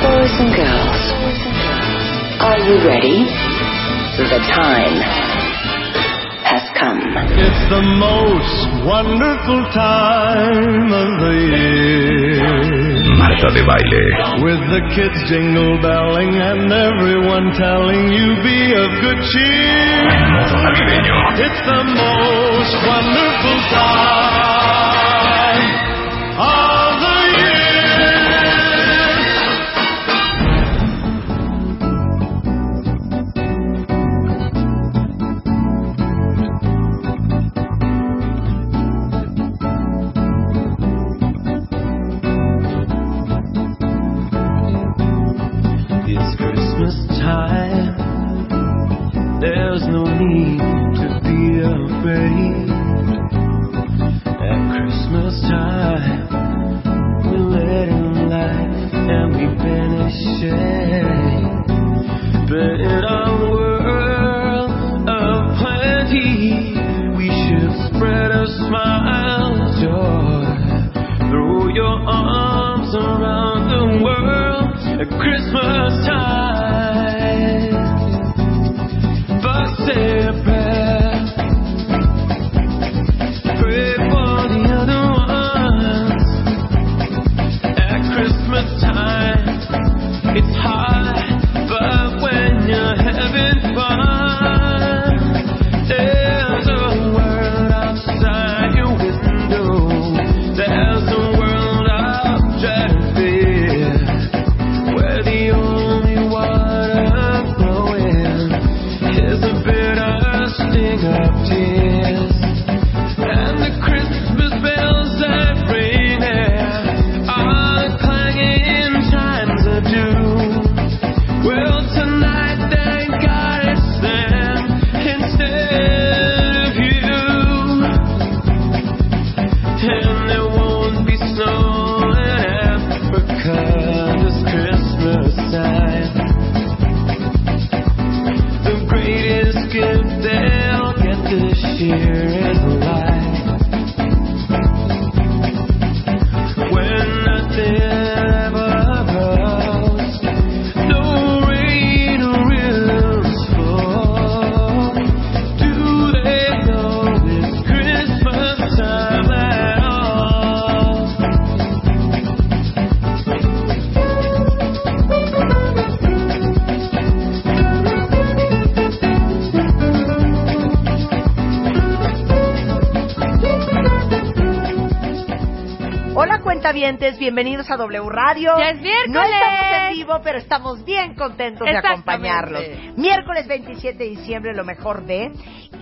Boys and girls, are you ready? The time has come. It's the most wonderful time of the year. Marta de baile. With the kids jingle belling and everyone telling you be of good cheer. Navideño. It's the most wonderful time There's no need to be afraid. At Christmas time, we let in light and we banish shame. But in our world of plenty, we should spread a smile of joy. Throw your arms around the world at Christmas time. Cuentavientes, bienvenidos a W Radio. Ya es miércoles. No estamos en vivo, pero estamos bien contentos de acompañarlos. Miércoles 27 de diciembre, lo mejor de...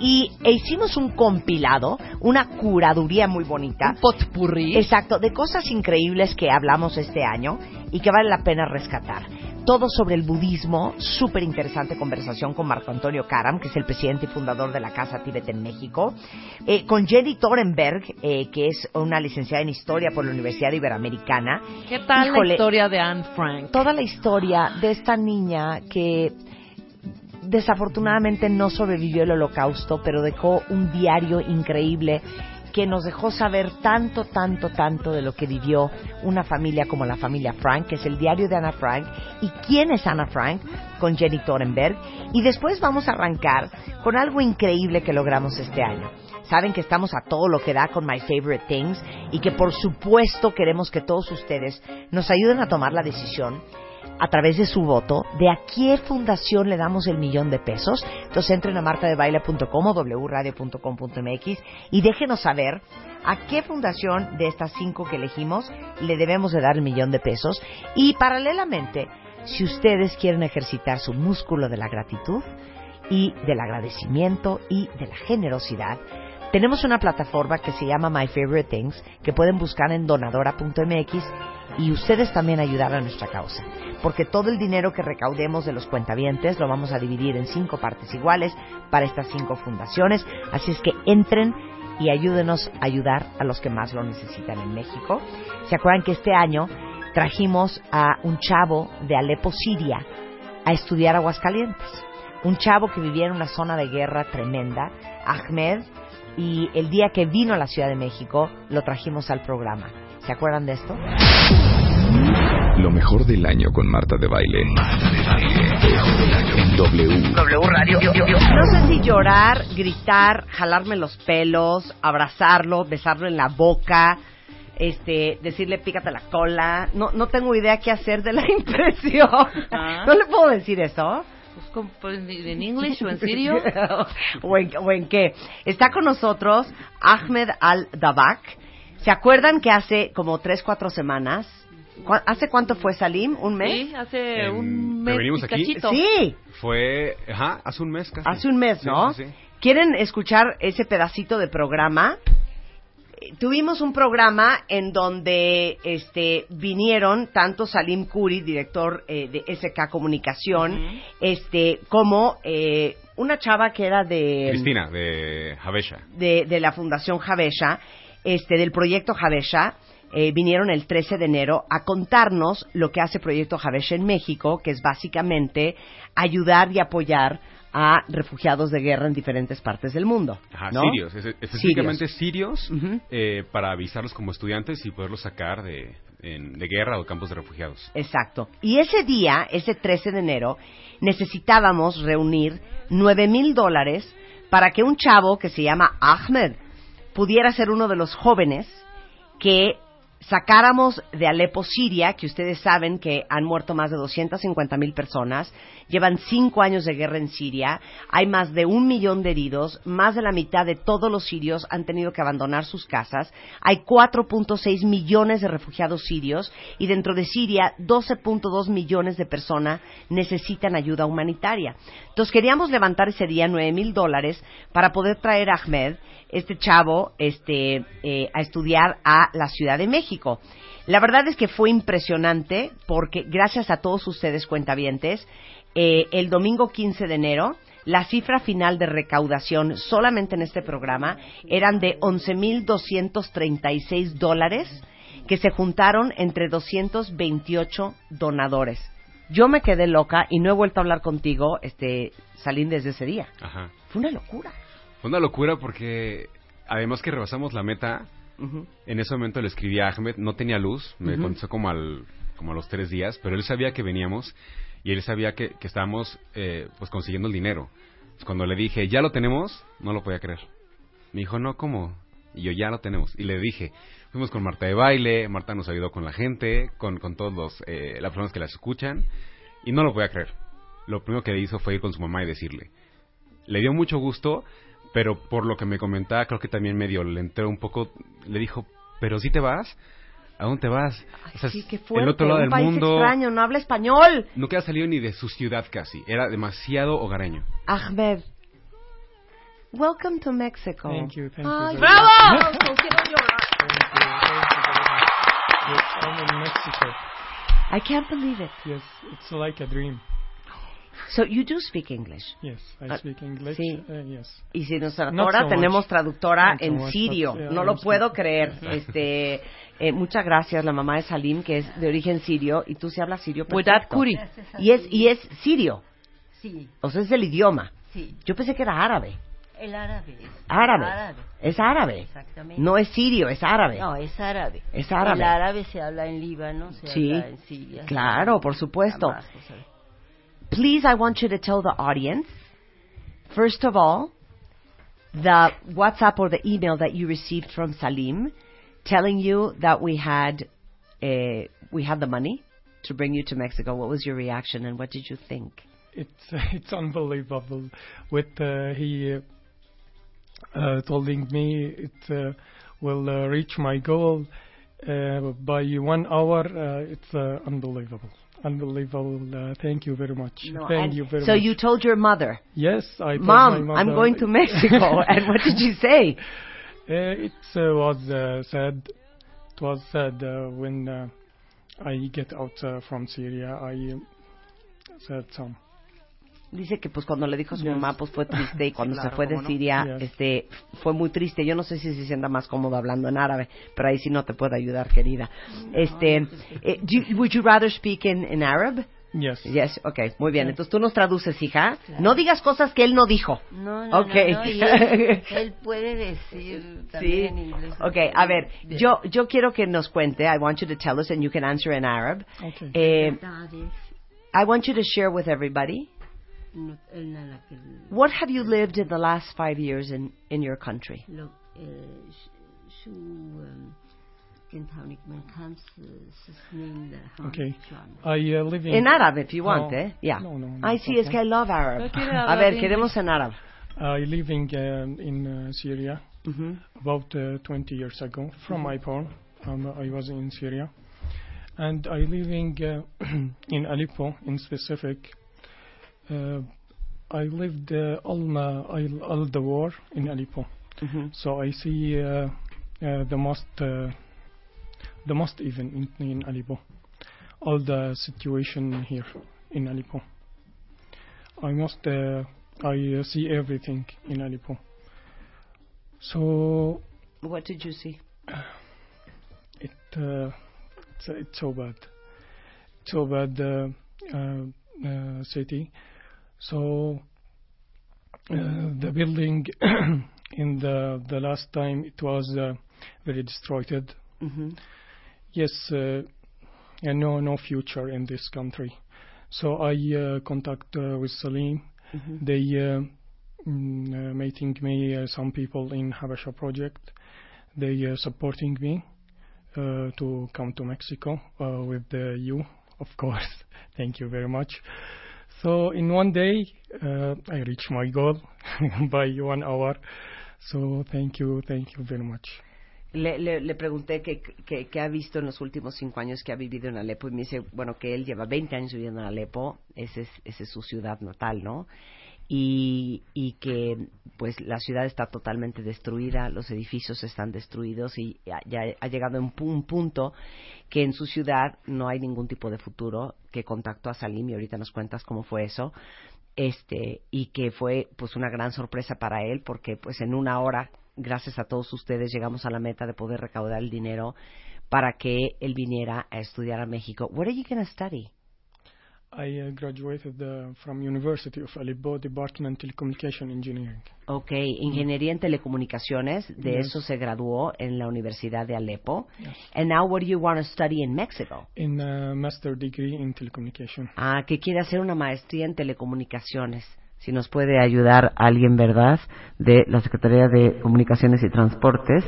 Y e hicimos un compilado, una curaduría muy bonita. Potpurri. Exacto, de cosas increíbles que hablamos este año y que vale la pena rescatar. Todo sobre el budismo, súper interesante conversación con Marco Antonio Karam, que es el presidente y fundador de la Casa Tíbet en México, eh, con Jenny Thorenberg, eh, que es una licenciada en Historia por la Universidad Iberoamericana. ¿Qué tal Híjole, la historia de Anne Frank? Toda la historia de esta niña que desafortunadamente no sobrevivió el holocausto, pero dejó un diario increíble que nos dejó saber tanto, tanto, tanto de lo que vivió una familia como la familia Frank, que es el diario de Ana Frank, y quién es Ana Frank, con Jenny Thorenberg. Y después vamos a arrancar con algo increíble que logramos este año. Saben que estamos a todo lo que da con My Favorite Things y que por supuesto queremos que todos ustedes nos ayuden a tomar la decisión a través de su voto de a qué fundación le damos el millón de pesos. Entonces entren a martadebaile.com o wradio.com.mx y déjenos saber a qué fundación de estas cinco que elegimos le debemos de dar el millón de pesos. Y paralelamente, si ustedes quieren ejercitar su músculo de la gratitud y del agradecimiento y de la generosidad, Tenemos una plataforma que se llama My Favorite Things, que pueden buscar en donadora.mx y ustedes también ayudar a nuestra causa. Porque todo el dinero que recaudemos de los cuentavientes lo vamos a dividir en cinco partes iguales para estas cinco fundaciones. Así es que entren y ayúdenos a ayudar a los que más lo necesitan en México. ¿Se acuerdan que este año trajimos a un chavo de Alepo, Siria, a estudiar Aguascalientes? Un chavo que vivía en una zona de guerra tremenda, Ahmed, y el día que vino a la Ciudad de México lo trajimos al programa. ¿Se acuerdan de esto? Lo mejor del año con Marta de Baile. En W. No sé si llorar, gritar, jalarme los pelos, abrazarlo, besarlo en la boca, este, decirle pícate la cola. No, no tengo idea qué hacer de la impresión. Ah. ¿No le puedo decir eso? Pues, ¿cómo, pues, ¿En inglés o en serio? o, en, o en qué. Está con nosotros Ahmed Al-Dabak. ¿Se acuerdan que hace como tres, cuatro semanas? ¿cu- ¿Hace cuánto fue Salim? ¿Un mes? Sí, hace un que mes venimos aquí. Sí, Fue, ajá, hace un mes casi. hace un mes, ¿no? sí, sí. ¿Quieren escuchar ese pedacito de programa? Tuvimos un programa en donde este, vinieron tanto Salim Kuri, director eh, de SK Comunicación, este, como eh, una chava que era de Cristina, de Javesha. de, de la Fundación Javesha, este, del proyecto Javesha, eh, vinieron el 13 de enero a contarnos lo que hace Proyecto Javesha en México, que es básicamente ayudar y apoyar a refugiados de guerra en diferentes partes del mundo. Ajá, ¿no? sirios. es- Específicamente sirios, eh, para avisarlos como estudiantes y poderlos sacar de, en- de guerra o campos de refugiados. Exacto. Y ese día, ese 13 de enero, necesitábamos reunir 9 mil dólares para que un chavo que se llama Ahmed pudiera ser uno de los jóvenes que sacáramos de Alepo, Siria, que ustedes saben que han muerto más de 250 mil personas, llevan cinco años de guerra en Siria, hay más de un millón de heridos, más de la mitad de todos los sirios han tenido que abandonar sus casas, hay 4.6 millones de refugiados sirios y dentro de Siria 12.2 millones de personas necesitan ayuda humanitaria. Entonces queríamos levantar ese día 9 mil dólares para poder traer a Ahmed, este chavo, este, eh, a estudiar a la Ciudad de México. La verdad es que fue impresionante porque gracias a todos ustedes cuentavientes, eh, el domingo 15 de enero la cifra final de recaudación solamente en este programa eran de 11.236 dólares que se juntaron entre 228 donadores. Yo me quedé loca y no he vuelto a hablar contigo, este, Salim, desde ese día. Ajá. Fue una locura. Fue una locura porque, además que rebasamos la meta, En ese momento le escribí a Ahmed, no tenía luz, me Ujú. contestó como, al, como a los tres días, pero él sabía que veníamos y él sabía que, que estábamos eh, pues consiguiendo el dinero. Pues cuando le dije, ya lo tenemos, no lo podía creer. Me dijo, no, ¿cómo? Y yo, ya lo tenemos. Y le dije, fuimos con Marta de baile, Marta nos ayudó con la gente, con, con todos los, eh, las personas que las escuchan, y no lo podía creer. Lo primero que hizo fue ir con su mamá y decirle. Le dio mucho gusto, pero por lo que me comentaba, creo que también medio le entró un poco, le dijo, pero si te vas, ¿a dónde te vas? O sea, sí, qué el fuerte. otro lado un del país mundo, extraño, no habla español. no queda salido ni de su ciudad casi, era demasiado hogareño. Ahmed, welcome to Mexico. Thank you, thank Ay, you. ¡Bravo! No quiero llorar. Thank you, thank you very much. Yes, I'm in Mexico. I can't believe it. Yes, it's like a dream. So you do speak English. Yes, I Ah, speak English. sí. Uh, yes. Y si nos ahora so much. tenemos traductora Not so en much, sirio. but, yeah, no I lo puedo creer. Este, eh, muchas gracias, la mamá de Salim, que es de origen sirio, y tú sí hablas sirio perfecto. Kuri. Y es, y es sirio. Sí, O sea, es el idioma. sí. Yo pensé que era árabe. El árabe. es Árabe. árabe. Es árabe. Exactamente. No es sirio, es árabe. No, es árabe. Es árabe. El árabe se habla en Líbano, se Sí. habla en Siria. se Claro, por supuesto. Damasco, se habla- please, I want you to tell the audience, first of all, the WhatsApp or the email that you received from Salim, telling you that we had uh, we had the money to bring you to Mexico. What was your reaction, and what did you think? It's it's unbelievable. With uh, he uh, uh, telling me it uh, will uh, reach my goal. Uh, by one hour, uh, it's uh, unbelievable. Unbelievable. Uh, thank you very much. No, thank you very so much. you told your mother, Yes, I told Mom, my I'm going to Mexico. and what did she say? Uh, it uh, was uh, sad. It was sad uh, when uh, I get out uh, from Syria. I said some. Dice que pues cuando le dijo a su Yes. mamá pues fue triste y cuando Claro, se fue de cómo no. Siria Yes. este fue muy triste. Yo no sé si se sienta más cómodo hablando en árabe, pero ahí sí no te puedo ayudar, querida. Este, eh, do you- would you rather speak in, in Arab? Yes. Yes, okay, muy bien. Entonces tú nos traduces, hija. No digas cosas que él no dijo. No, no, Okay. no, no, y él, él puede decir Sí. también en inglés. Okay, a ver, yo yo quiero que nos cuente. I want you to tell us and you can answer in Arab. Okay. Eh, I want you to share with everybody. What have you lived in the last five years in in your country? lo eh, sh- shu um, kent hou niet mijn Hans sneemde Okay. I uh, live in. In Arab, if you want, No. eh? Yeah. No, no, no, I see, es que I love Arab. Yo quiero A hablar ver, queremos en Arab. I living um, in uh, Syria Mhm. about uh, 20 years ago. From my born, um, I was in Syria, and I living uh, in Aleppo in specific. Uh, I lived uh, all, my, all, the war in Aleppo, Mhm. so I see uh, uh, the most uh, the most even in, in Aleppo, all the situation here in Aleppo. I must uh, I uh, see everything in Aleppo. So What did you see? it uh, it's, it's so bad, so bad uh, uh, uh, city. So uh, the building in the the last time it was uh, very destroyed. Mhm. Yes, uh, and no no future in this country. So I uh, contact uh, with Salim. Mhm. They uh, mm, meeting me uh, some people in Habasha project. They uh, supporting me uh, to come to Mexico uh, with you, of course. Thank you very much. So in one day uh, I reach my goal by one hour. So thank you, thank you very much. Le, le, le pregunté qué que, que ha visto en los últimos cinco años que ha vivido en Alepo y me dice, bueno, que él lleva 20 años viviendo en Alepo, esa es, esa es su ciudad natal, ¿no? Y, y que pues la ciudad está totalmente destruida, los edificios están destruidos y ya, ha llegado pu- un punto que en su ciudad no hay ningún tipo de futuro, que contactó a Salim y ahorita nos cuentas cómo fue eso, este y que fue pues una gran sorpresa para él porque pues en una hora gracias a todos ustedes llegamos a la meta de poder recaudar el dinero para que él viniera a estudiar a México. What are you going to study? I uh, graduated uh, from University of Aleppo Department Telecommunication Engineering. Ok, ingeniería en telecomunicaciones, de Yes. eso se graduó en la Universidad de Alepo. And now what do you want to study in Mexico? in a master degree in telecommunication. Ah, que quiere hacer una maestría en telecomunicaciones. Si nos puede ayudar alguien, ¿verdad? De la Secretaría de Comunicaciones y Transportes,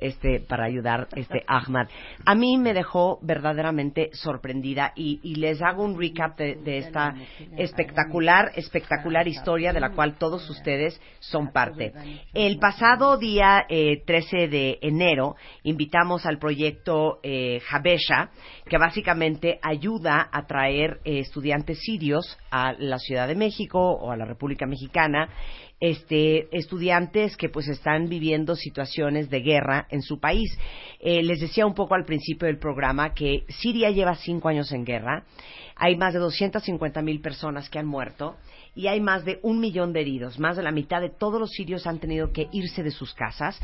este, para ayudar, este, Ahmad. A mí me dejó verdaderamente sorprendida y, y les hago un recap de, de esta espectacular, espectacular historia de la cual todos ustedes son parte. El pasado día eh, 13 de enero invitamos al proyecto eh, Habesha, que básicamente ayuda a traer eh, estudiantes sirios a la Ciudad de México o a la República Mexicana, este, estudiantes que pues están viviendo situaciones de guerra en su país. Eh, les decía un poco al principio del programa que Siria lleva cinco años en guerra, hay más de 250 mil personas que han muerto y hay más de un millón de heridos. Más de la mitad de todos los sirios han tenido que irse de sus casas.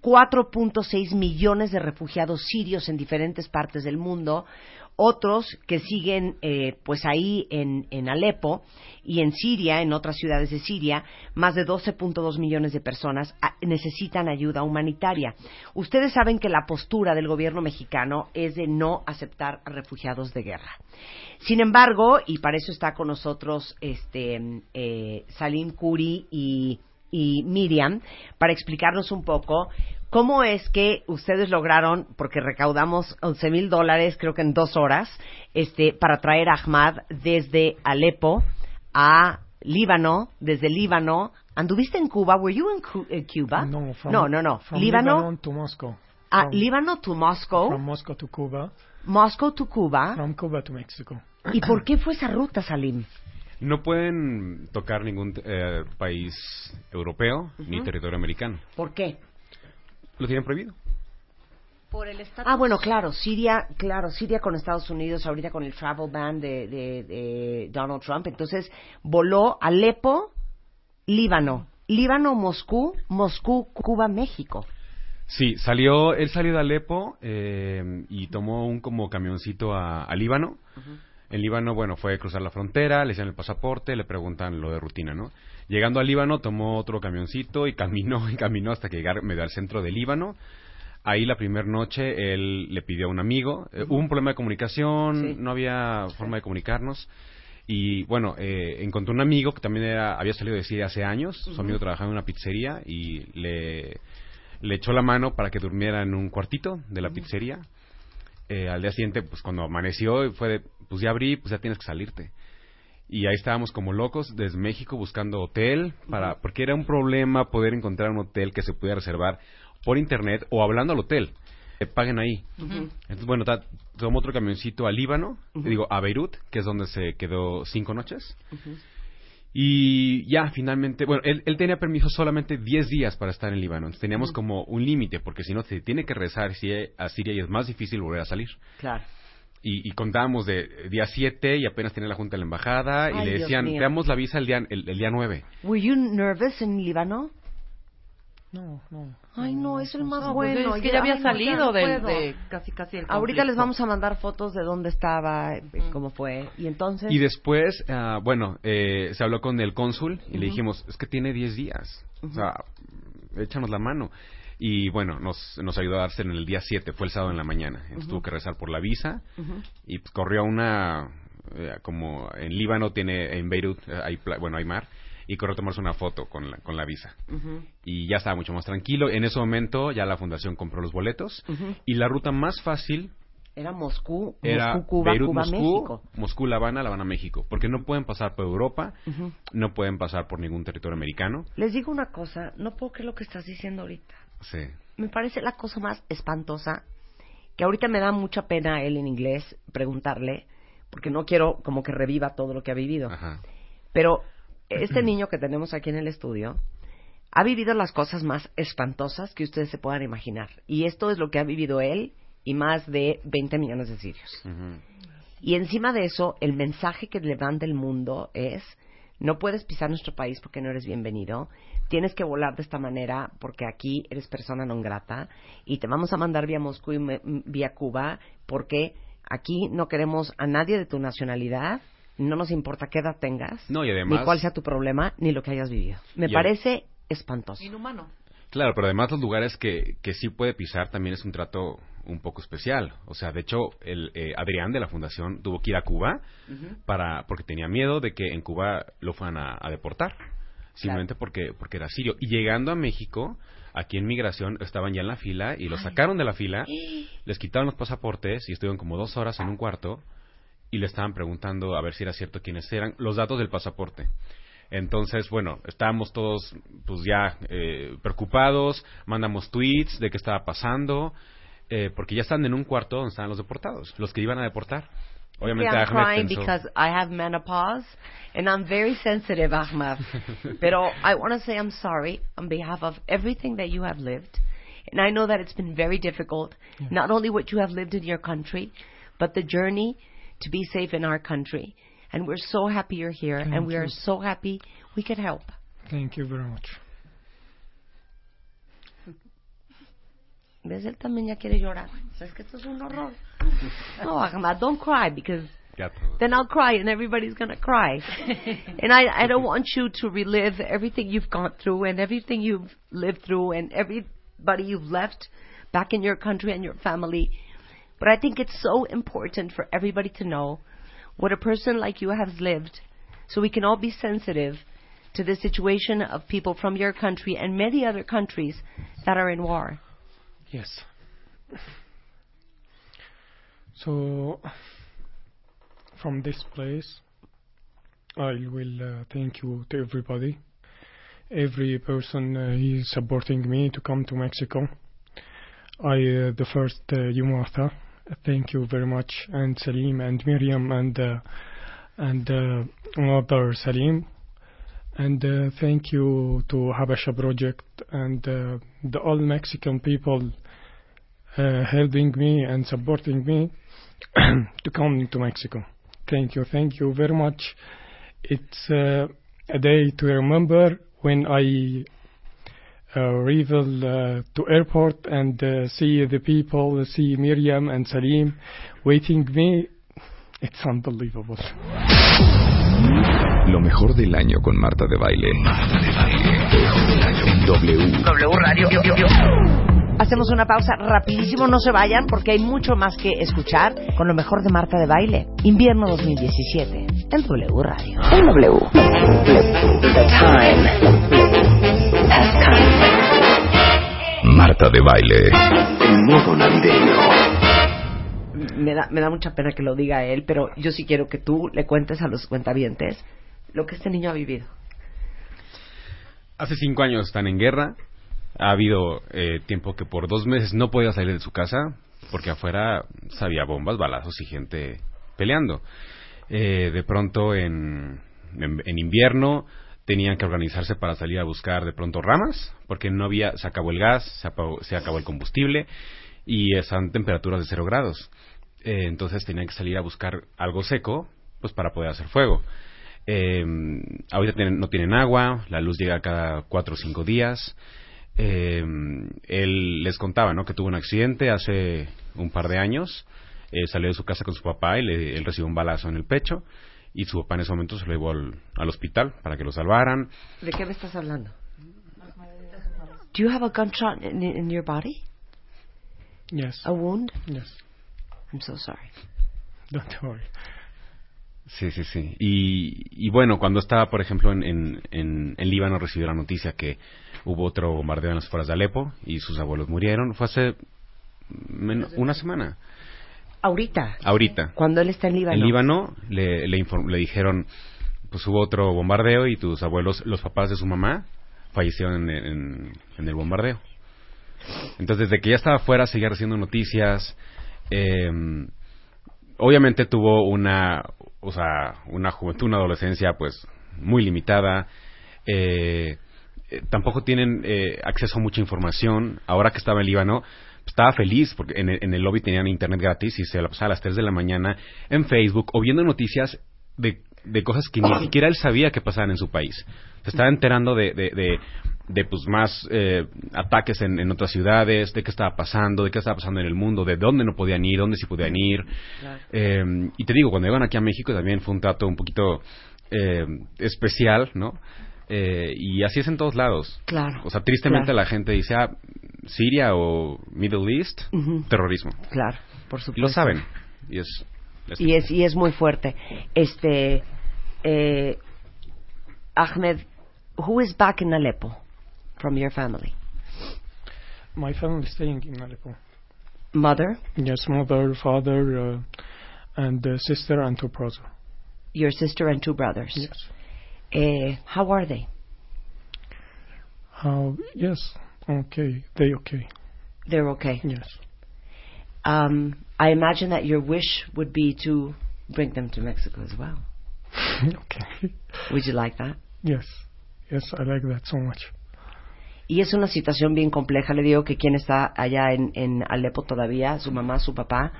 4.6 millones de refugiados sirios en diferentes partes del mundo. Otros que siguen eh, pues ahí en, en Alepo y en Siria, en otras ciudades de Siria, más de 12.2 millones de personas ah, necesitan ayuda humanitaria. Ustedes saben que la postura del gobierno mexicano es de no aceptar a refugiados de guerra. Sin embargo, y para eso está con nosotros este, eh, Salim Kuri y, y Miriam, para explicarnos un poco cómo es que ustedes lograron, porque recaudamos 11 mil dólares, creo que en dos horas, este, para traer a Ahmad desde Alepo a Líbano, desde Líbano. ¿Anduviste en Cuba? ¿Were you in Cu- eh, Cuba? No, from, no, no, no. From Líbano Lebanon to Moscow. Ah, From- Líbano to Moscow, From Moscow to Cuba. Moscow to Cuba. From Cuba to Mexico. ¿Y por qué fue esa ruta, Salim? No pueden tocar ningún eh, país europeo ni territorio americano. ¿Por qué? Lo tienen prohibido. Por el estatus. Ah, bueno, claro, Siria, claro, Siria con Estados Unidos, ahorita con el travel ban de, de- de Donald Trump. Entonces, voló Alepo, Líbano. Líbano, Moscú, Moscú, Cuba, México. Sí, salió, él salió de Alepo eh, y tomó un como camioncito a, a Líbano. En Líbano, bueno, fue a cruzar la frontera, le hicieron el pasaporte, le preguntan lo de rutina, ¿no? Llegando a Líbano, tomó otro camioncito y caminó y caminó hasta que llegar medio al centro de Líbano. Ahí la primera noche él le pidió a un amigo, eh, hubo un problema de comunicación, Sí. no había forma de comunicarnos. Y bueno, eh, encontró un amigo que también era, había salido de Siria hace años, su amigo trabajaba en una pizzería y le, le echó la mano para que durmiera en un cuartito de la pizzería. Eh, al día siguiente, pues cuando amaneció, fue de, pues ya abrí, pues ya tienes que salirte. Y ahí estábamos como locos desde México buscando hotel, para porque era un problema poder encontrar un hotel que se pudiera reservar por internet o hablando al hotel. Que paguen ahí. Entonces, bueno, tomó otro camioncito a Líbano, digo, a Beirut, que es donde se quedó cinco noches. Y ya, finalmente, bueno, él, él tenía permiso solamente 10 días para estar en Líbano. Entonces, teníamos como un límite, porque si no, se tiene que rezar si- a Siria y es más difícil volver a salir. Claro. Y, y contábamos de día 7 y apenas tenía la junta de la embajada y Ay, le Dios decían, te damos la visa el día, el, el día 9. Were you nervous en Líbano? No, no. Ay, no, es el más No, pues bueno. es que ya había ay, salido no de, casi casi el Ahorita conflicto. les vamos a mandar fotos de dónde estaba, eh, cómo fue. Y entonces... Y después, ah, bueno, eh, se habló con el cónsul y le dijimos, es que tiene 10 días. O sea, échanos la mano. Y bueno, nos, nos ayudó a darse en el día 7, fue el sábado en la mañana. Entonces tuvo que rezar por la visa y pues, corrió a una, eh, como en Líbano tiene, en Beirut, eh, hay, bueno, hay mar, y corrió a tomarse una foto con la, con la visa. Y ya estaba mucho más tranquilo. En ese momento ya la fundación compró los boletos y la ruta más fácil Era Moscú, era Moscú, Cuba, Beirut, Cuba, Moscú, México. Moscú, La Habana, La Habana, México. Porque no pueden pasar por Europa, no pueden pasar por ningún territorio americano. Les digo una cosa, no puedo creer lo que estás diciendo ahorita. Sí. Me parece la cosa más espantosa, que ahorita me da mucha pena a él en inglés preguntarle, porque no quiero como que reviva todo lo que ha vivido. Ajá. Pero este niño que tenemos aquí en el estudio ha vivido las cosas más espantosas que ustedes se puedan imaginar. Y esto es lo que ha vivido él y más de 20 millones de sirios. Y encima de eso, el mensaje que le dan del mundo es, no puedes pisar nuestro país porque no eres bienvenido, tienes que volar de esta manera porque aquí eres persona non grata y te vamos a mandar vía Moscú y me- vía Cuba porque aquí no queremos a nadie de tu nacionalidad, no nos importa qué edad tengas, No, y además- ni cuál sea tu problema, ni lo que hayas vivido. Me parece espantoso. Inhumano. Claro, pero además los lugares que, que sí puede pisar también es un trato un poco especial. O sea, de hecho, el eh, Adrián de la fundación tuvo que ir a Cuba para porque tenía miedo de que en Cuba lo fueran a, a deportar. Simplemente porque, porque era sirio. Y llegando a México, aquí en migración estaban ya en la fila y los sacaron de la fila, les quitaron los pasaportes y estuvieron como dos horas en un cuarto y le estaban preguntando a ver si era cierto quiénes eran, los datos del pasaporte. Entonces, bueno, estábamos todos pues ya eh, preocupados, mandamos tweets de qué estaba pasando, eh, porque ya están en un cuarto donde estaban los deportados, los que iban a deportar. Obviamente I'm Ahmed crying pensó- because I have menopause and I'm very sensitive, Ahmad. Pero I want to say I'm sorry on behalf of everything that you have lived. And I know that it's been very difficult, not only what you have lived in your country, but the journey to be safe in our country. And we're so happy you're here, and Thank we are so happy we could help. Thank you very much. ¿Ves? Él también ya quiere llorar. ¿Sabes que esto es un horror? No, Ahmad, don't cry because then I'll cry and everybody's going to cry. and I, I don't want you to relive everything you've gone through and everything you've lived through and everybody you've left back in your country and your family. But I think it's so important for everybody to know what a person like you has lived so we can all be sensitive to the situation of people from your country and many other countries that are in war. Yes. So, from this place, I will uh, thank you to everybody. Every person uh, is supporting me to come to Mexico. I uh, the first uh, you Martha. Thank you very much, and Salim and Miriam and uh, and uh, mother Salim, and uh, thank you to Habasha Project and uh, the all Mexican people uh, helping me and supporting me to come to Mexico. Thank you, thank you very much. It's uh, a day to remember when I arrival uh, to airport and uh, see the people, see Miriam and Salim waiting me. It's unbelievable. Lo mejor del año con Marta de Baile. En W. W Radio. Hacemos una pausa rapidísimo, no se vayan porque hay mucho más que escuchar con lo mejor de Marta de Baile. Invierno 2017 en W Radio. En W. The time. Marta de Baile. En modo navideño. Me da, me da mucha pena que lo diga él, pero yo sí quiero que tú le cuentes a los cuentavientes lo que este niño ha vivido. Hace cinco años están en guerra. Ha habido eh, tiempo que por dos meses no podía salir de su casa porque afuera sabía bombas, balazos y gente peleando. Eh, de pronto en, en, en invierno tenían que organizarse para salir a buscar de pronto ramas porque no había, se acabó el gas, se, apagó- se acabó el combustible y están temperaturas de cero grados. Eh, entonces tenían que salir a buscar algo seco pues para poder hacer fuego. Eh, ahorita tienen- no tienen agua, la luz llega cada cuatro o cinco días. Eh, él les contaba, ¿no? Que tuvo un accidente hace un par de años. Eh, salió de su casa con su papá y le- él recibió un balazo en el pecho y su papá en ese momento se lo llevó al, al hospital para que lo salvaran. ¿De qué me estás hablando? Do you have a gunshot in, in your body? Yes. A wound? Yes. I'm so sorry. Don't worry. Sí, sí, sí. Y, y bueno, cuando estaba, por ejemplo, en, en, en, en Líbano, recibió la noticia que hubo otro bombardeo en las afueras de Alepo y sus abuelos murieron. Fue hace una semana. Ahorita, Ahorita. cuando él está en Líbano. En Líbano le, le, le dijeron, pues hubo otro bombardeo y tus abuelos, los papás de su mamá, fallecieron en, en- en el bombardeo. Entonces, desde que ya estaba afuera, seguía recibiendo noticias. eh, obviamente tuvo una, o sea, una juventud, una adolescencia, pues, muy limitada. Eh, eh, tampoco tienen eh, acceso a mucha información. Ahora que estaba en Líbano, estaba feliz porque en el, en el lobby tenían internet gratis y se la pasaba a las 3 de la mañana en Facebook o viendo noticias de, de cosas que ni siquiera él sabía que pasaban en su país. Se estaba enterando de, de, de, de, pues más eh, ataques en, en otras ciudades, de qué estaba pasando, de qué estaba pasando en el mundo, de dónde no podían ir, dónde sí podían ir. Eh, y te digo, cuando llegan aquí a México también fue un trato un poquito eh, especial, ¿no? Eh, y así es en todos lados. Claro. O sea, tristemente Claro. la gente dice, ah, Siria o Middle East, Ujú. terrorismo. Claro, por supuesto. Y lo saben. Y es, es- Y es, y es muy fuerte. Este, eh, Ahmed, who is back in Aleppo from your family? My family is staying in Aleppo. Mother, Yes, mother, father, uh, and uh, sister and two brother. your sister, and two brothers. Yes. Eh, how are they? How? Yes. Okay. They okay. They're okay. Yes. Um, I imagine that your wish would be to bring them to Mexico as well. okay. Would you like that? Yes. Yes, I like that so much. Y es una situación bien compleja. Le digo que quien está allá en, en Alepo todavía, su mamá, su papá,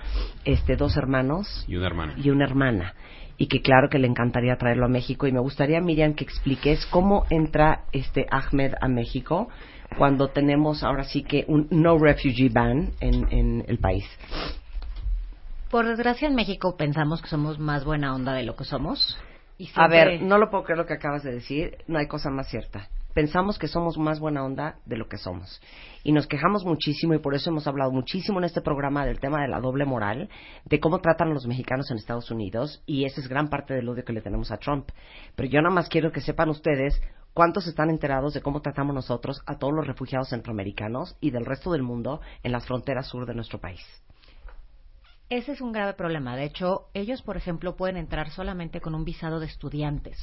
este, dos hermanos Y una hermana. y una hermana. Y que claro que le encantaría traerlo a México. Y me gustaría, Miriam, que expliques cómo entra este Ahmed a México cuando tenemos ahora sí que un no refugee ban en, en el país. Por desgracia en México pensamos que somos más buena onda de lo que somos. Y A ver, no lo puedo creer lo que acabas de decir. No hay cosa más cierta. Pensamos que somos más buena onda de lo que somos. Y nos quejamos muchísimo y por eso hemos hablado muchísimo en este programa del tema de la doble moral, de cómo tratan a los mexicanos en Estados Unidos y esa es gran parte del odio que le tenemos a Trump. Pero yo nada más quiero que sepan ustedes cuántos están enterados de cómo tratamos nosotros a todos los refugiados centroamericanos y del resto del mundo en las fronteras sur de nuestro país. Ese es un grave problema. De hecho, ellos, por ejemplo, pueden entrar solamente con un visado de estudiantes.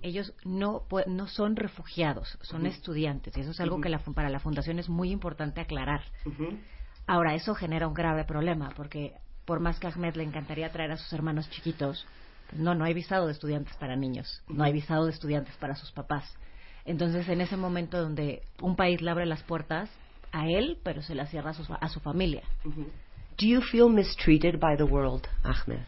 Ellos no, no son refugiados, son estudiantes. Y eso es algo que la para la Fundación es muy importante aclarar. Ahora, eso genera un grave problema, porque por más que a Ahmed le encantaría traer a sus hermanos chiquitos, pues no, no hay visado de estudiantes para niños, no hay visado de estudiantes para sus papás. Entonces, en ese momento donde un país le abre las puertas a él, pero se las cierra a su, a su familia. Do you feel mistreated by the world, Ahmed?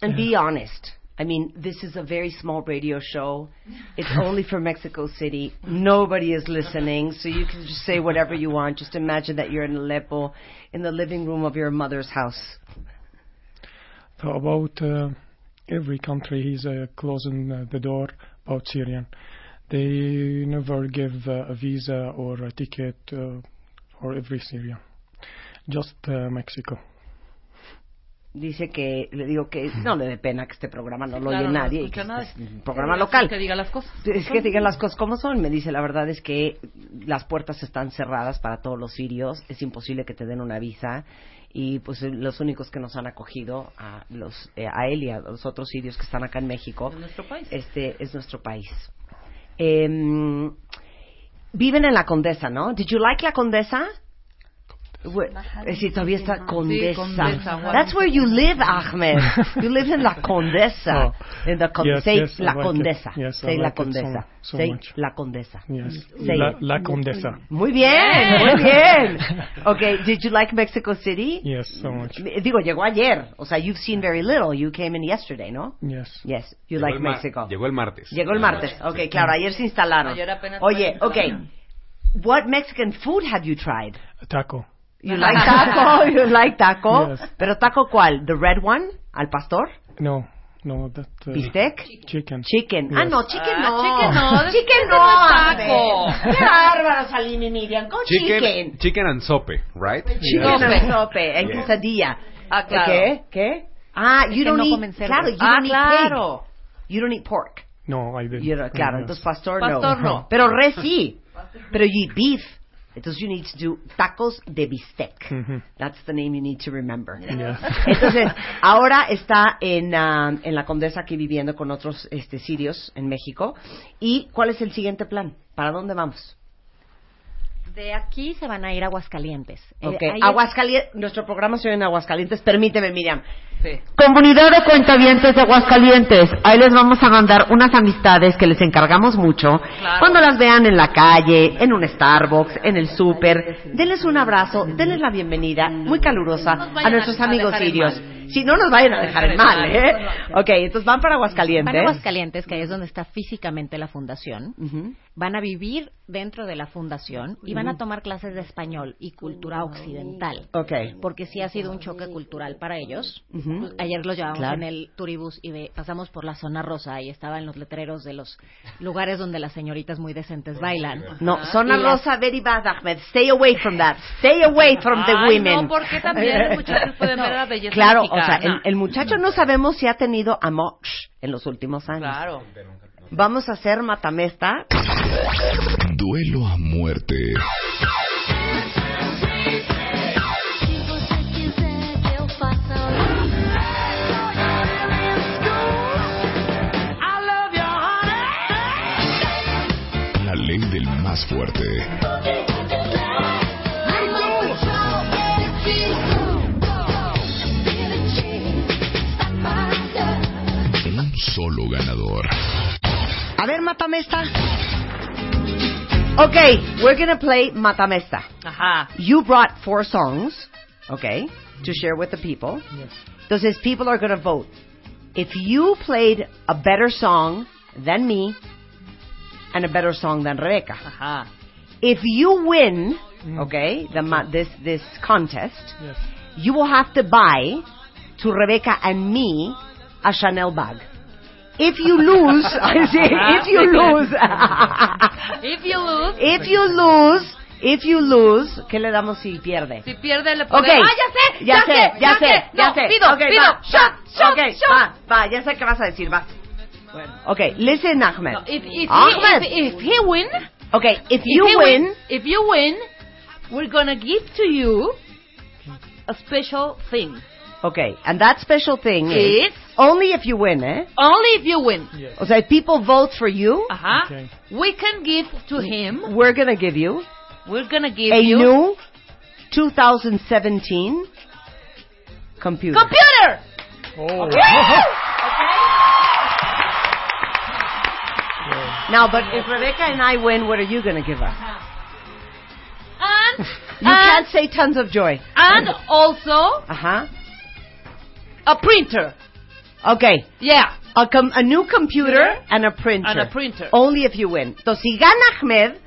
And be honest. I mean, this is a very small radio show. It's only for Mexico City. Nobody is listening, so you can just say whatever you want. Just imagine that you're in Aleppo, in the living room of your mother's house. So about uh, every country, he's uh, closing uh, the door about Syrian. They never give uh, a visa or a ticket uh, for every Syrian. Just uh, Mexico. Dice que, le digo que no le dé pena que este programa no lo Claro, oye no nadie. y que nada. es un programa Que local. diga las cosas. Es que digan las cosas como son. Me dice, la verdad es que las puertas están cerradas para todos los sirios. Es imposible que te den una visa. Y pues eh, los únicos que nos han acogido a, los, eh, a él y a los otros sirios que están acá en México En nuestro país. este es nuestro país. Em, viven en la Condesa, ¿no? Did you like la Condesa? Decir, todavía está Condesa. Condesa, wow. That's where you live, Ahmed. You live in la Condesa. Oh. In the con- Yes, say yes, la like. Condesa. Yes, Say la like so- Condesa. so Say much. la Condesa. Yes. Say La, it. La Condesa. Muy bien, muy bien. Okay, did you like Mexico City? Yes, so much. Digo, llegó ayer. O sea, you've seen very little. You came in yesterday, ¿no? Yes. Yes, you Llegó like Mexico. Llegó el martes. Llegó el martes. Ok, claro, ayer se instalaron. Ayer apenas Oye, fue ok. instalado. What Mexican food have you tried? Taco. You like taco? You like taco? Yes. ¿Pero taco cuál? ¿The red one? ¿Al pastor? No, no, that. Uh, ¿Bistec? Chicken. Chicken. Ah, Yes. no, chicken Ah, no. chicken no, Chicken chicken no. no taco. Qué bárbaro, Salim y Miriam. Con chicken. Chicken, chicken and sope, right? Chicken Sope. and sope. En Yes. quesadilla. Ah, claro. ¿Qué? ¿Qué? Ah, you don't no eat... Claro, you Ah, don't eat claro. pig. You don't eat pork. No, I didn't. You don't- claro, entonces pastor, Pastor no. Pero res sí. Pero you eat beef. Entonces you need to do tacos de bistec. That's the name you need to remember. Entonces, ahora está en, ah, en la Condesa aquí viviendo con otros este, sirios en México. ¿Y cuál es el siguiente plan? ¿Para dónde vamos? De aquí se van a ir a Aguascalientes. Eh, Ok, ahí- Aguascalientes, nuestro programa se oye en Aguascalientes. Permíteme, Miriam. Sí. Comunidad de cuentavientes de Aguascalientes, ahí les vamos a mandar unas amistades que les encargamos mucho. Claro. Cuando las vean en la calle, en un Starbucks, en el súper, denles un abrazo, denles la bienvenida muy calurosa No nos a vayan nuestros a- a amigos dejar en sirios. Si no nos vayan a dejar en mal, ¿eh? Ok, entonces van para Aguascalientes. Van a Aguascalientes, que ahí es donde está físicamente la fundación. Ujú. Van a vivir dentro de la fundación y van a tomar clases de español y cultura occidental. Ok. Porque sí ha sido un choque cultural para ellos. Ujú. Ayer los llevamos Claro. en el turibús y ve- pasamos por la zona rosa y estaban los letreros de los lugares donde las señoritas muy decentes bailan. No, zona Y las- rosa, very bad, Ahmed. Stay away from that. Stay away from the Ay, women. no, porque también los muchachos pueden ver la belleza Claro, o sea, mexicana. el, el muchacho no sabemos si ha tenido amor en los últimos años. Claro. Vamos a hacer matamesta. Duelo a muerte. Matamesta. Okay, we're gonna play matamesta. Ajá. You brought four songs, okay, to share with the people. Yes. Entonces, people are gonna vote. If you played a better song than me and a better song than Rebecca, Ajá. if you win, Mm. okay, the ma- this this contest, Yes. you will have to buy to Rebecca and me a Chanel bag. If you lose, I see, if you lose, If you lose, if you lose, if you lose, ¿qué le damos si pierde? si pierde le podemos... ¡Ah, ya sé! ya sé, ya sé, ya no, sé. pido, Ok, pido. va, shot, shot, ok, shot. va, va, ya sé qué vas a decir, va. Okay, listen, Ahmed. No, if, if, Ahmed. he, if, if he win, okay, if if you he win, if you win, we're gonna give to you a special thing. Okay, and that special thing is It's only if you win, eh? only if you win. O sea, if people vote for you, Ajá. Okay. We can give to him. we're gonna give you We're gonna give a you new 2017 computer. computer. Oh. Okay. Now, but if Rebecca and I win, what are you gonna give us? And You and, can't say tons of joy. and also Uh huh. A printer. Okay. Yeah. A, com- a new computer and a printer. And a printer. Only if you win. Entonces, si gana Ahmed,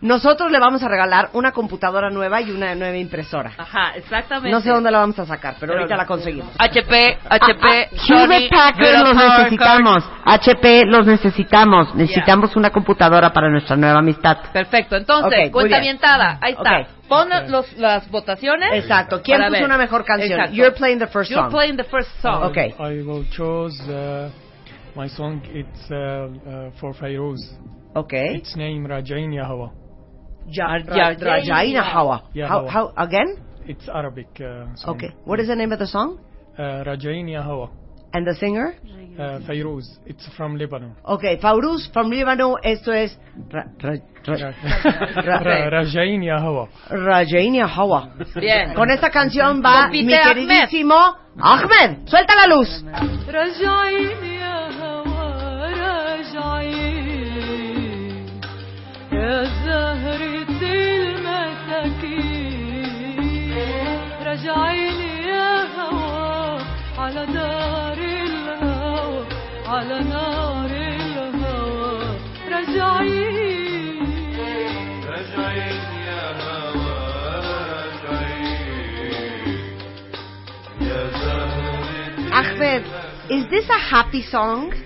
nosotros le vamos a regalar una computadora nueva y una nueva impresora. Ajá, exactamente. No sé dónde la vamos a sacar, pero, Pero- ahorita la conseguimos. HP, Ah, HP, ah, Sony, Hewlett Packard los necesitamos. HP los necesitamos. Necesitamos una computadora para nuestra nueva amistad. Perfecto, entonces, Ok, muy cuenta avientada. Ahí está. Ok. Pon los, las votaciones. Exacto. ¿Quién puso ver. una mejor canción? Exacto. You're playing the first You're song. playing the first song. Okay. I will choose uh, my song. It's uh, uh, for Fairuz. Okay. Its name Rajain Hawa. Jar, Ra- Hawa. How, again? It's Arabic. Uh, song. Okay. What is the name of the song? Uh, Rajaina Hawa. And the singer? Uh, Fairuz. It's from Lebanon. Okay, Fairuz from Lebanon. Esto es ra, ra, ra, Rajain Hawa. Rajain Hawa. Bien. Con esta canción va mi queridísimo Ahmed. Suelta la luz. Rajain Hawa, Rajain Ya Zahri Ahmed, is this a happy song?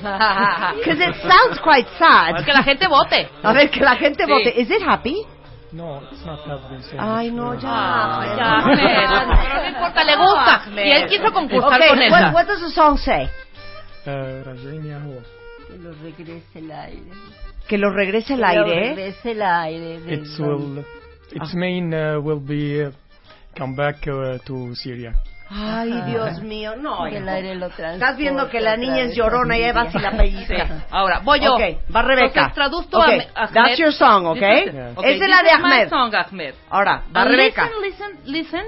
Because it sounds quite sad. Que la gente vote. A ver, que la gente Sí. vote. Is it happy? No, it's not song. Ay, no, ya. Ah, ya. Pero no importa, le gusta. Y él quiso concursar Okay, con what, esa. what does the song say? Uh. Que lo regrese el aire. Que lo regrese el Que lo aire. regrese el aire. Its will. Its main uh, will be uh, come back uh, to Syria. Ay, Dios mío, no. El aire lo Estás viendo que la niña es llorona y a ahí vas y la pellizca. Sí. Ahora, voy yo. Ok, va Rebeca. Entonces, traduzco Ok, a Ahmed. that's your song, ok? This is- Yeah. ok, Esa es la de Ahmed. song, Ahmed. Ahora, va And Rebeca. Listen, listen, listen.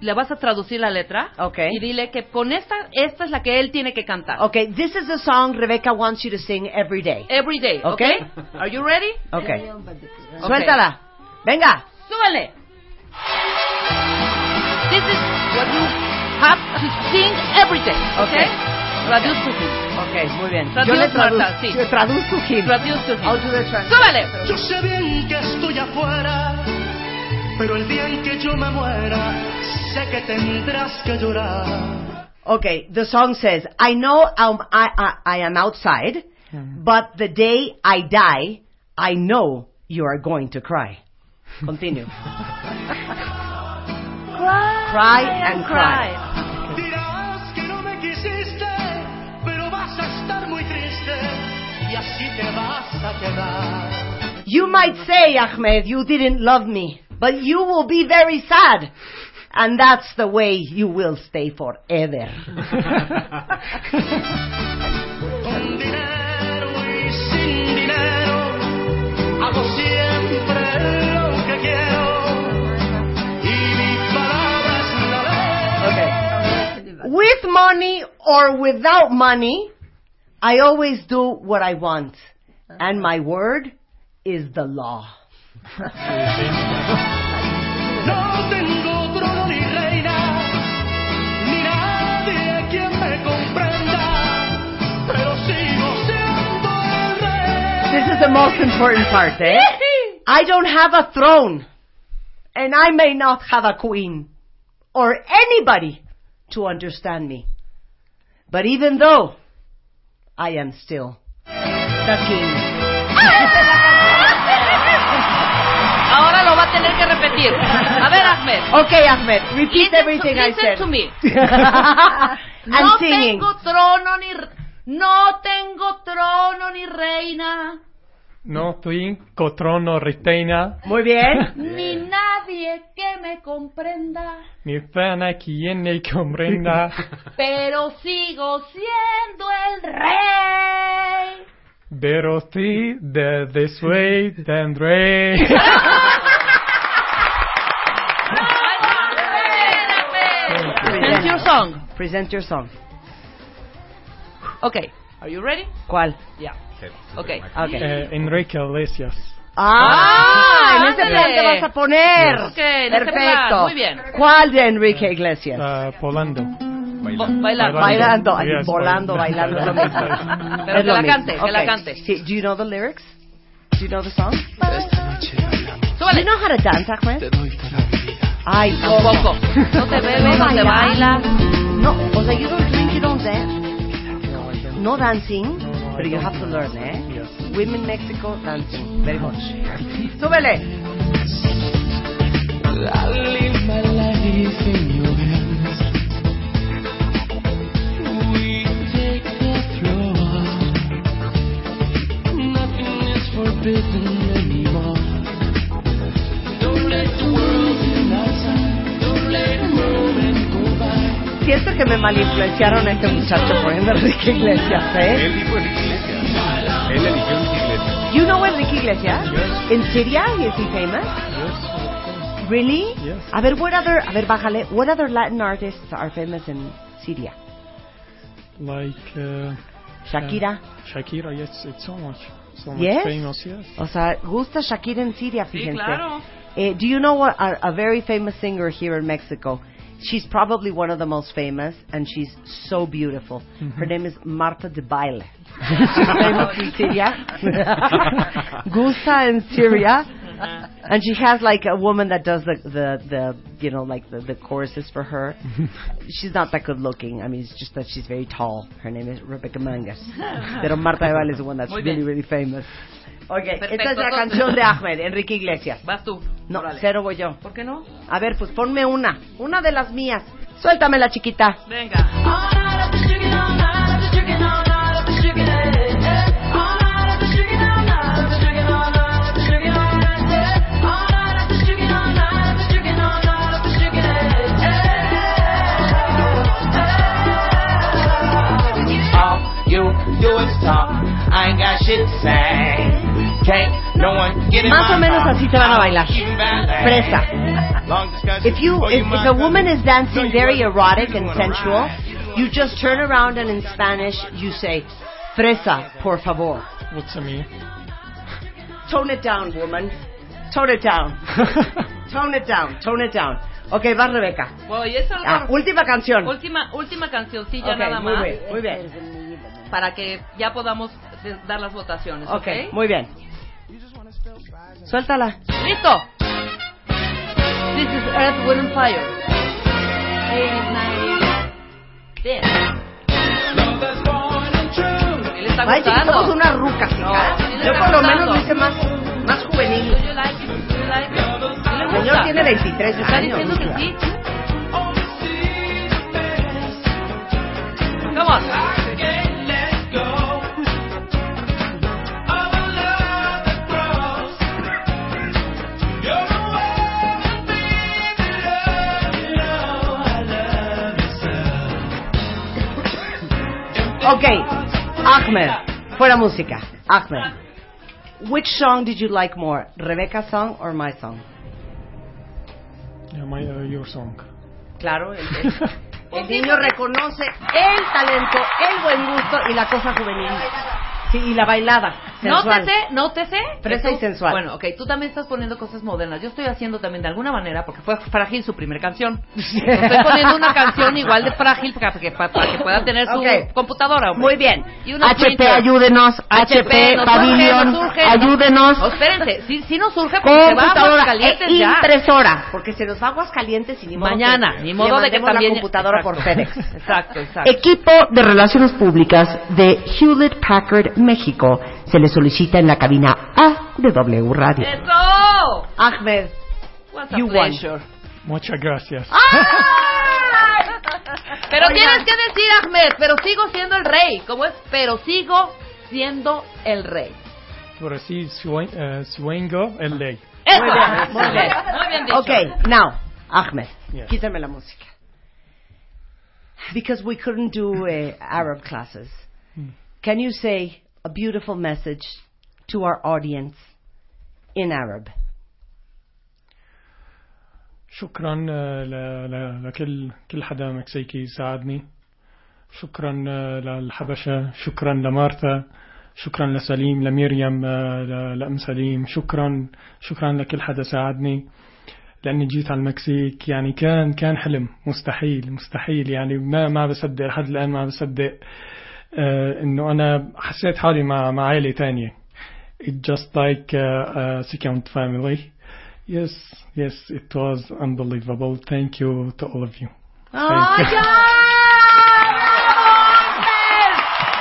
Le vas a traducir la letra. Ok. Y dile que con esta, esta es la que él tiene que cantar. Okay, this is the song Rebecca wants you to sing every day. Every day, Ok. okay? Are you ready? Okay. Ok. Suéltala. Venga. Súbele. This is what you have to sing every day, okay? Traduce to him. Okay, muy bien. Traduce, Yo le Marta, traduzco. sí. Yo traduzco him. Traduce to him. The. Súbele. Yo sé bien que estoy afuera, pero el día en que yo me muera, sé que tendrás que llorar. Okay, the song says, I know um, I, I, I am outside, but the day I die, I know you are going to cry. Continue. cry and cry. Dirás que no me quisiste, pero vas a estar muy triste y así te vas a quedar. You might say, Ahmed, you didn't love me, but you will be very sad. And that's the way you will stay forever. Con dinero y sin dinero, hago siempre lo que quiero With money or without money, I always do what I want. And my word is the law. No tengo trono ni reina, ni nadie quien me comprenda, pero sigo siendo el rey. This is the most important part, eh? I don't have a throne. And I may not have a queen. Or anybody to understand me. But even though I am still the king. Ahora lo va a tener que repetir. A ver, Ahmed. Okay, Ahmed, repeat Listen everything to, I listen said. to me. no singing. tengo trono ni... No tengo trono ni reina, No twin, cotrono reteina. Muy bien. Ni nadie que me comprenda, Mi pena quien ne comprenda. pero sigo siendo el rey. Pero sí, de this way tendré. Present your song. Present your song. Okay, are you ready? ¿Cuál? Yeah. Okay. Okay. Eh, Enrique Iglesias. Ah, en ese ándale. plan te vas a poner. En ese Perfecto. plan, muy bien. ¿Cuál de Enrique Iglesias? Ah, Polando. Bo- bailando. Bailando, ay, Yes, volando, bailando. bailando. Pero Es que la cante, que la Ok. cante. Sí, Do you know the lyrics? Do you know the song? Súbale. you know how to dance, Ahmed? Ay, Tampoco. No te bebes, no te bailas. No, o sea, you don't drink, you don't dance. No dancing, but you have to learn, eh? Women Mexico dancing. Very much. Súbele. I leave my life in your hands. We take the. Nothing is forbidden Siento que me malinfluenciaron a este muchacho poniendo Enrique Iglesias, ¿eh? Él dijo Enrique Iglesias. Él eligió Enrique Iglesias. You know Enrique Iglesias? In Syria, is he famous? Really? Yes. A ver, what other, a ver, bájale. What other Latin artists are famous in Syria? Like uh, Shakira. uh, Shakira, yes, it's so much, so much Yes? famous, yes. O sea, gusta Shakira en Siria, Sí, fíjense. claro. Eh, do you know what a, a very famous singer here in Mexico? She's probably one of the most famous, and she's so beautiful. Her mm-hmm. name is Marta de Baile. She's famous in Syria. Gusta in Syria. And she has like a woman that does the, the, the you know, like the, the choruses for her. Mm-hmm. she's not that good looking. I mean, it's just that she's very tall. Her name is Rebecca Mangas. Pero Marta de Baile is the one that's Muy really, bien. really famous. Okay, Perfecto, esta es la entonces- canción de Ahmed, Enrique Iglesias. Vas tú. No, Órale. cero voy yo. ¿Por qué no? A ver, pues ponme una. Una de las mías. Suéltame la chiquita. Venga. You do is talk. I ain't got shit to say. Más o menos así te van a bailar. Fresa. If you, if, if a woman is dancing very erotic and sensual, you just turn around and in Spanish you say, Fresa, por favor. What's a me? Tone it down, woman. Tone it down. Tone it down. Tone it down. Ok, va Rebeca. Esa Ah, última canción. última, última cancioncilla Ok, nada muy más. bien, muy bien. Para que ya podamos dar las votaciones. Ok, Ok, muy bien. Suéltala. ¡Listo! This is Earth, Wind and Fire. 80s, 90s. Bien. ¿Qué le está Ay, gustando? somos. No, sí le Yo está por lo menos lo hice más, más juvenil. Do you like it? Do you like it? ¿Sí le El gusta? señor tiene 23 ¿Está años. diciendo que sí? Come on. Ok, Ahmed, fuera música. Ahmed, which song did you like more, Rebecca's song or my song? Yeah, my, uh, your song. Claro, el, el- el niño reconoce el talento, el buen gusto y la cosa juvenil. Sí, y la bailada. Sensual. Nótese, nótese. Fresa y sensual. Bueno, ok, tú también estás poniendo cosas modernas. Yo estoy haciendo también de alguna manera, porque fue frágil su primera canción. Estoy poniendo una canción igual de frágil para que, para, para que pueda tener su Ok. computadora. hombre. Muy bien. Y una HP, printer. ayúdenos. HP, nos Pavilion, surge, nos surge. ayéudenos. No, espérense, sí, sí nos surge porque se va a Aguascalientes e ya. impresora. Porque se nos va a Aguascalientes y ni modo Mañana, que ni modo de que también... la computadora por Exacto. FedEx. Exacto, exacto. Equipo de Relaciones Públicas de Hewlett Packard México se le solicita en la cabina A de W Radio. ¡Eso! Ahmed, What a You pleasure. Muchas gracias. Pero Oigan. tienes que decir, Ahmed, pero sigo siendo el rey. ¿Cómo es? Pero sigo siendo el rey. A sea swing, uh, swingo LA. Muy bien, muy bien. Muy bien dicho. Okay, now, Ahmed, Yes. quítame la música. Because we couldn't do uh, Arab classes, Hmm. can you say a beautiful message to our audience in Arab? شكرا آه، لكل كل حدا مكسيكي ساعدني. شكرا آه، للحبشة. شكرا لمارتا. شكرا لسليم لمريم آه، لأم سليم. شكرا شكرا لكل حدا ساعدني. لأني جيت على المكسيك يعني كان كان حلم. مستحيل مستحيل. يعني ما ما بصدق. لحد الآن ما بصدق. آه، إنه أنا حسيت حالي مع مع عائلة تانية It just like uh, a second family Yes, yes, it was unbelievable. Thank you to all of you. Thank you.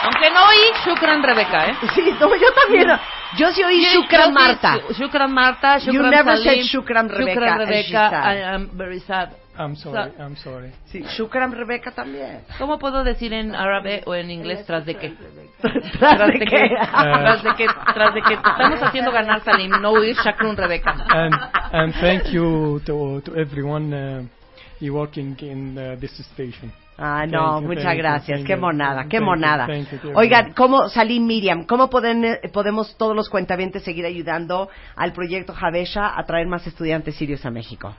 Aunque no oí Shukran Rebeca, ¿eh? Sí, no, yo también. Yo sí oí Yo- Shukran yo sí- Marta. Shukran Marta, You Shukran never Salim, said Shukran Rebecca, Shukran and she's Rebecca, sad. I am very sad. I'm sorry, I'm sorry. Sí, Shukran Rebeca también. ¿Cómo puedo decir en árabe o en inglés tras de qué? ¿Tras de qué? Tras de qué? Tras de qué? Estamos haciendo ganar Salim, no oír Shukran Rebeca. and and thank you to to everyone uh, you working in uh, this station. Ah, no, you, muchas you, gracias. Qué you, monada, thank qué you, monada. thank you, thank you. Oigan, ¿cómo, Salim Miriam, cómo pueden, eh, podemos todos los cuentavientes seguir ayudando al proyecto Javesha a traer más estudiantes sirios a México?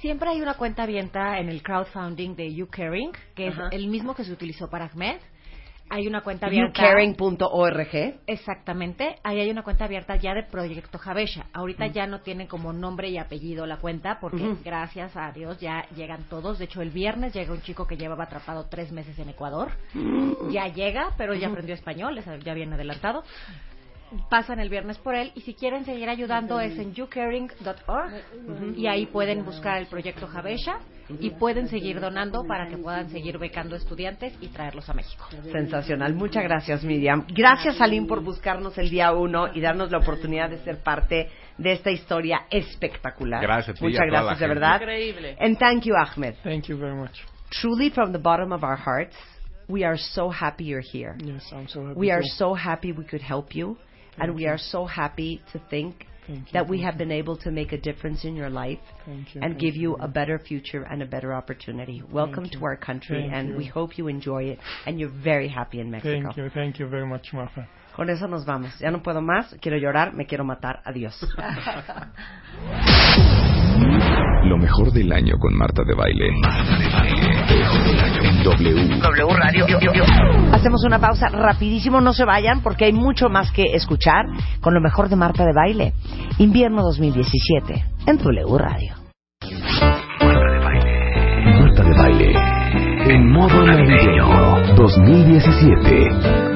Siempre hay una cuenta abierta en el crowdfunding de You Caring, que Ajá. es el mismo que se utilizó para Ahmed. Hay una cuenta abierta. YouCaring.org. Exactamente. Ahí hay una cuenta abierta ya de Proyecto Javesha. Ahorita ya no tiene como nombre y apellido la cuenta porque gracias a Dios ya llegan todos. De hecho, el viernes llega un chico que llevaba atrapado tres meses en Ecuador. Ya llega, pero ya aprendió español, es- ya viene adelantado. Pasan el viernes por él y si quieren seguir ayudando es en youcaring.org y ahí pueden buscar el proyecto Javesha y pueden seguir donando para que puedan seguir becando estudiantes y traerlos a México. Sensacional. Muchas gracias, Miriam. Gracias, Salim, por buscarnos el día uno y darnos la oportunidad de ser parte de esta historia espectacular. Gracias a ti y Muchas gracias, de verdad. Increíble. And thank you, Ahmed. Thank you very much. Truly, from the bottom of our hearts, we are so happy you're here. Yes, I'm so happy. We are so happy we could help you, and Thank we are so happy to think you, that we have been able to make a difference in your life you, and give you you. a better future and a better opportunity. Welcome to our country, Thank and you. we hope you enjoy it, and you're very happy in Mexico. Thank you, thank you very much, Martha. Con eso nos vamos. Ya no puedo más, quiero llorar, me quiero matar. Adiós. Lo mejor del año con Marta de Baile. En W. W Radio. Hacemos una pausa rapidísimo, no se vayan porque hay mucho más que escuchar con lo mejor de Marta de Baile. Invierno 2017 en W Radio. Marta de Baile. En modo navideño 2017.